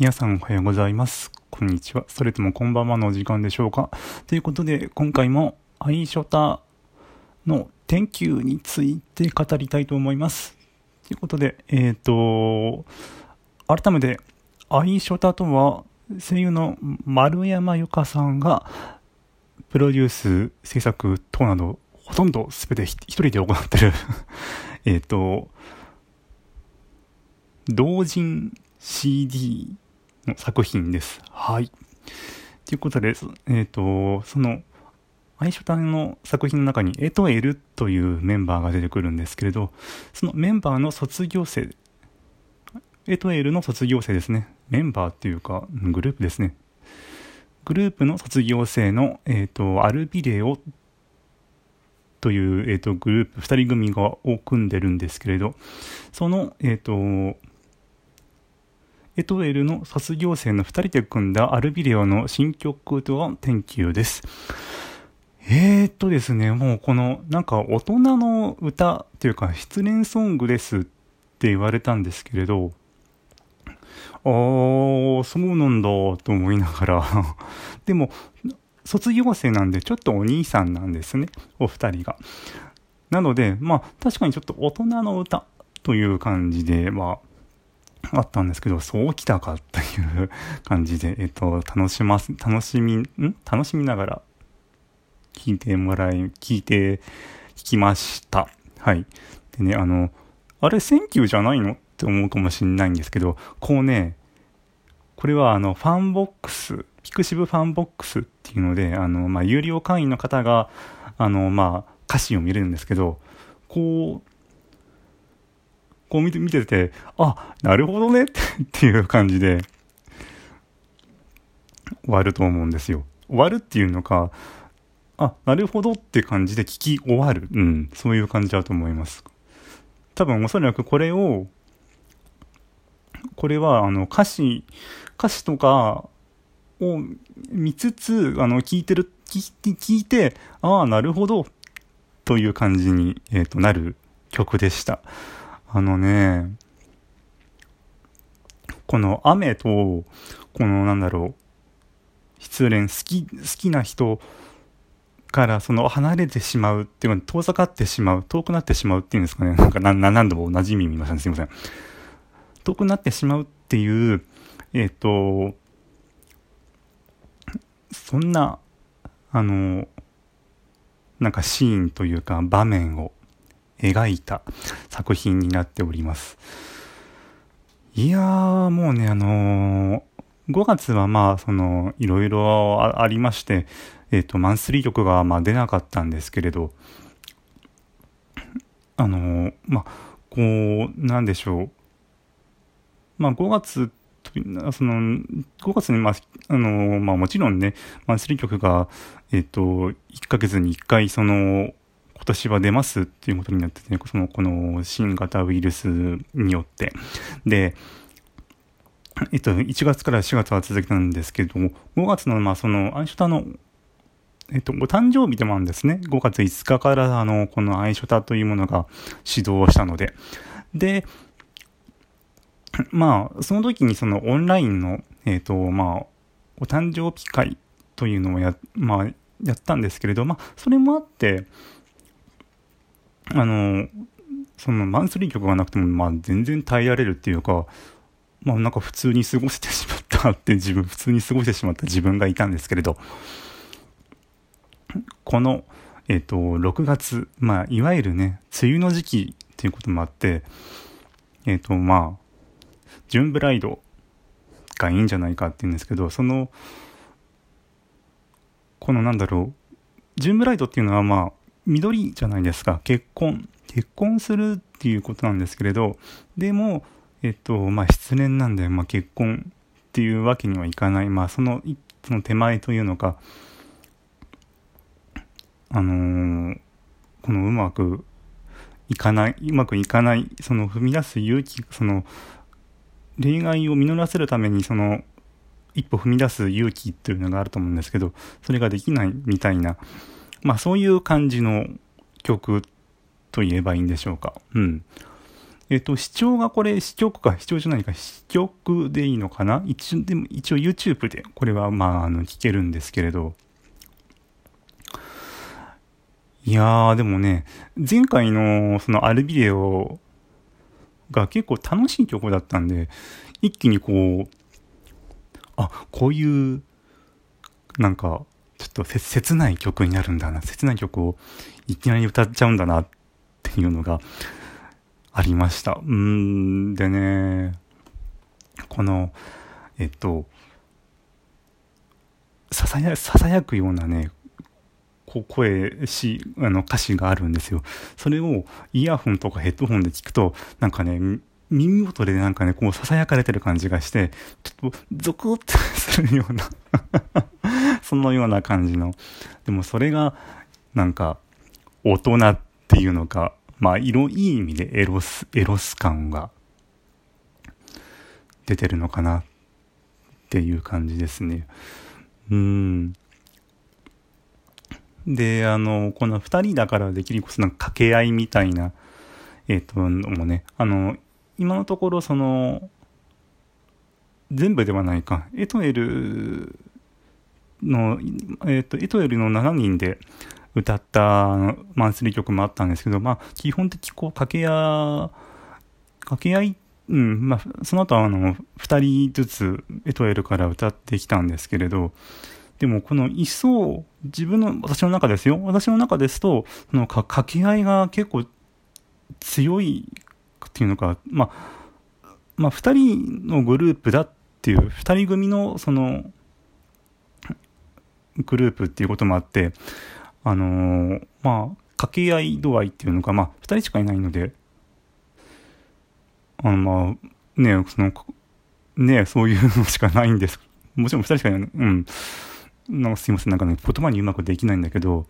皆さんおはようございます。こんにちは。それともこんばんはのお時間でしょうか。ということで、今回もアイショタの天気について語りたいと思います。ということで、えっ、と、改めて、アイショタとは、声優の丸山由佳さんが、プロデュース、制作等など、ほとんど全て一人で行ってる、えっと、同人 CD の作品です。はい。ということで、えっ、と、その、アイショタンの作品の中にエトエルというメンバーが出てくるんですけれど、そのメンバーの卒業生、エトエルの卒業生ですね。メンバーっていうか、グループですね。グループの卒業生の、えっ、と、アルビレオという、えっ、と、グループ、二人組がを組んでるんですけれど、その、えっ、と、エトエルの卒業生の2人で組んだアルビレオの新曲とは天気です。えー、っとですね、もうこのなんか大人の歌っていうか失恋ソングですって言われたんですけれど、あー、そうなんだと思いながら、でも卒業生なんでちょっとお兄さんなんですね、お二人が。なので、まあ確かにちょっと大人の歌という感じで、まああったんですけど、そうきたかっていう感じで、えっと、楽します、楽しみ、ん？楽しみながら聞いてもらい、聞いて、聞きました。はい。でね、あの、あれ、 Thank you じゃないのって思うかもしれないんですけど、こうね、これはあの、 FANBOX、pixiv FANBOX っていうので、あの、まあ、有料会員の方が、あの、まあ、歌詞を見れるんですけど、こう、こう見て見てて、あ、なるほどね っていう感じで終わると思うんですよ。終わるっていうのか、あ、なるほどって感じで聞き終わる。うん、そういう感じだと思います。多分おそらくこれを、これはあの歌詞、歌詞とかを見つつ、あの聞いてる、聞いて、ああ、なるほどという感じに、えー、となる曲でした。あのね、この雨と、このなんだろう、失恋、好き、好きな人からその離れてしまうっていうか、遠ざかってしまう、遠くなってしまうっていうんですかね。なんか何度も同じ意味見ましたね。すいません。遠くなってしまうっていう、えっ、ー、と、そんな、あの、なんかシーンというか場面を描いた作品になっております。いやー、もうね、あのー、5月はまあ、その、いろいろありまして、えっ、ー、と、マンスリー曲がまあ出なかったんですけれど、あのー、まあ、こう、なんでしょう。まあ、5月その、5月に、まあ、あの、まあもちろんね、マンスリー曲が、えっ、と、1ヶ月に1回、その、今年は出ますっていうことになってて、ね、その、この新型ウイルスによって。で、えっと、1月から4月は続けたんですけども、5月の、まあ、その、アイショタの、えっと、お誕生日でもあるんですね。5月5日から、あの、このアイショタというものが始動したので。で、まあ、その時にそのオンラインの、えっ、と、まあ、お誕生日会というのをや、まあ、やったんですけれど、まあ、それもあって、あの、そのマンスリー曲がなくても、まあ、全然耐えられるっていうか、まあ、なんか普通に過ごしてしまったって 自分、普通に過ごしてしまった自分がいたんですけれど、この、えっ、と、6月、まあ、いわゆるね、梅雨の時期っていうこともあって、えっ、と、まあ、ジュンブライドがいいんじゃないかって言うんですけど、その、このなんだろう、ジュンブライドっていうのはまあ、緑じゃないですか。結婚。結婚するっていうことなんですけれど、でも、えっと、まあ、失恋なんで、まあ、結婚っていうわけにはいかない。まあ、その、その手前というのか、あのー、このうまくいかない、うまくいかない、その踏み出す勇気、その、恋愛を実らせるためにその一歩踏み出す勇気っていうのがあると思うんですけどそれができないみたいなまあそういう感じの曲と言えばいいんでしょうか。うん。えっ、と、視聴がこれ、視聴か、視聴じゃないか、視聴でいいのかな？一応、でも一応 YouTube でこれは、まあ、あの、聞けるんですけれど、いやー、でもね、前回のそのアルビデオが結構楽しい曲だったんで、一気にこう、あ、こういう、なんか、ちょっと切ない曲になるんだな、切ない曲をいきなり歌っちゃうんだなっていうのがありました。うん、でね、この、えっと、ささや、ささやくようなね、こ声し、あの歌詞があるんですよ。それをイヤホンとかヘッドホンで聞くと、なんかね、耳元でなんかね、こう囁かれてる感じがして、ちょっとゾクッとするようなそのような感じの。でもそれが、なんか、大人っていうのか、まあ、色いい意味でエロス、エロス感が出てるのかなっていう感じですね。うん。で、あの、この2人だからできるこそなんか掛け合いみたいな、えっ、ー、と、もね、あの、今のところその、全部ではないか、エトエルの、えっ、ー、と、エトエルの7人で歌ったマンスリー曲もあったんですけど、まあ、基本的こう、掛け合い、掛け合い、うん、まあ、その後はあの、2人ずつエトエルから歌ってきたんですけれど、でもこの一層、自分の、私の中ですよ。私の中ですと、その掛け合いが結構強いっていうのか、まあ、まあ、二人のグループだっていう、二人組のその、グループっていうこともあって、あのー、まあ、掛け合い度合いっていうのが、まあ、二人しかいないので、あの、まあ、ねその、ねそういうのしかないんです。もちろん二人しかいない。うん。なんかすいません、なんかね、言葉にうまくできないんだけど、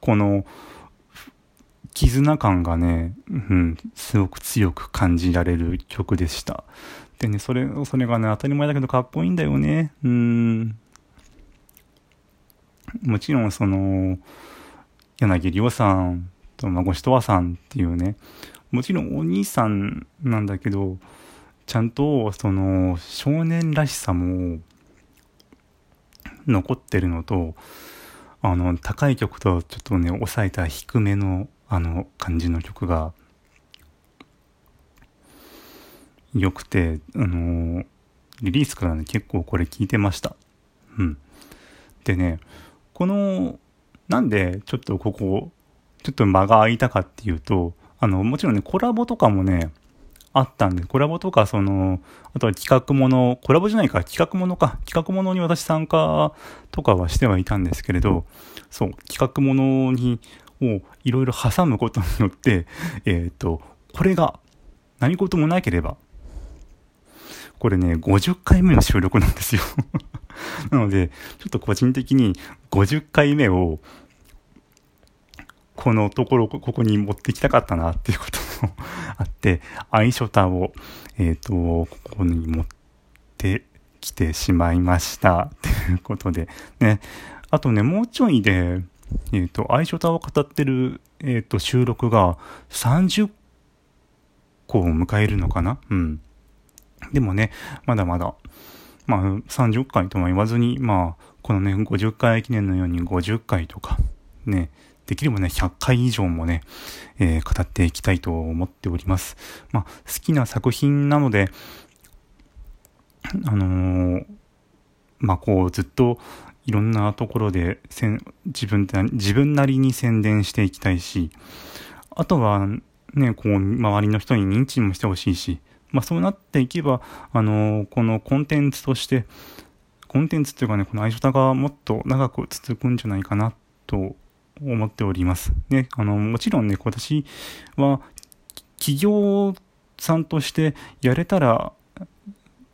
この、絆感がね、うん、すごく強く感じられる曲でした。でね、それ、それがね、当たり前だけどかっこいいんだよね。うん。もちろん、その、柳りおさんと孫しとわさんっていうね、もちろんお兄さんなんだけど、ちゃんと、その、少年らしさも、残ってるのと、あの、高い曲とちょっとね、抑えた低めの、あの、感じの曲が、良くて、あの、リリースからね、結構これ聞いてました。うん。でね、この、なんでちょっとここ、ちょっと間が空いたかっていうと、あの、もちろんね、コラボとかもね、あったんで、コラボとか、その、あとは企画もの、コラボじゃないか、企画ものか、企画ものに私参加とかはしてはいたんですけれど、そう、企画ものに、をいろいろ挟むことによって、えっ、ー、と、これが何事もなければ、これね、50回目の収録なんですよ なので、ちょっと個人的に50回目を、このところ、ここに持ってきたかったなっていうこともあって、アイショタを、えっ、ー、と、ここに持ってきてしまいました。ということで、ね。あとね、もうちょいで、えっ、ー、と、アイショタを語ってる、えっ、ー、と、収録が30個を迎えるのかな？うん。でもね、まだまだ、まあ、30回とは言わずに、まあ、このね、50回記念のように50回とか、ね、できればね、100回以上もね、えー、語っていきたいと思っております。まあ、好きな作品なので、あのー、まあ、こう、ずっといろんなところでせん自分自分なりに宣伝していきたいし、あとはね、こう、周りの人に認知もしてほしいし、まあ、そうなっていけば、あの、このコンテンツとして、コンテンツっていうかね、この相性がもっと長く続くんじゃないかなと思っております。ね、あの、もちろんね、私は企業さんとしてやれたら、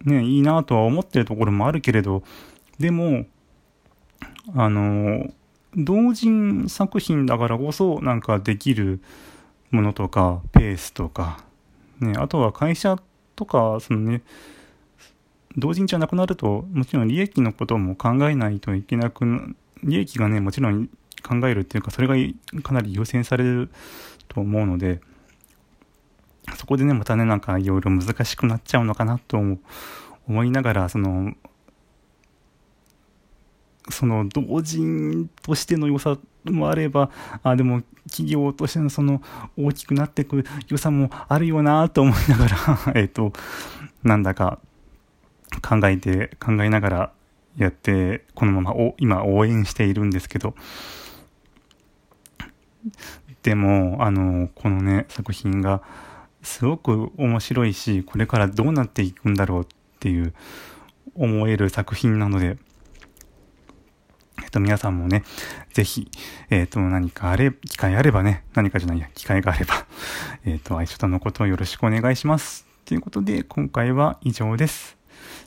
ね、いいなとは思ってるところもあるけれど、でも、あの、同人作品だからこそなんかできるものとか、ペースとか、ね、あとは会社とか、そのね、同人じゃなくなると、もちろん利益のことも考えないといけなく、利益がね、もちろん考えるっていうか、それがかなり優先されると思うので、そこでね、またね、なんかいろいろ難しくなっちゃうのかなと思いながら、その、その同人としての良さもあれば、あでも企業としてのその大きくなっていく良さもあるよなと思いながら えっと、なんだか考えて、考えながらやって、このままお今応援しているんですけど、でも、あの、このね、作品がすごく面白いし、これからどうなっていくんだろうっていう思える作品なので、と、皆さんもね、ぜひ、えっと、何かあれ、機会あればね、何かじゃないや、機会があれば、えっと、愛書のことをよろしくお願いします。ということで、今回は以上です。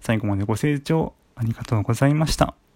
最後までご清聴ありがとうございました。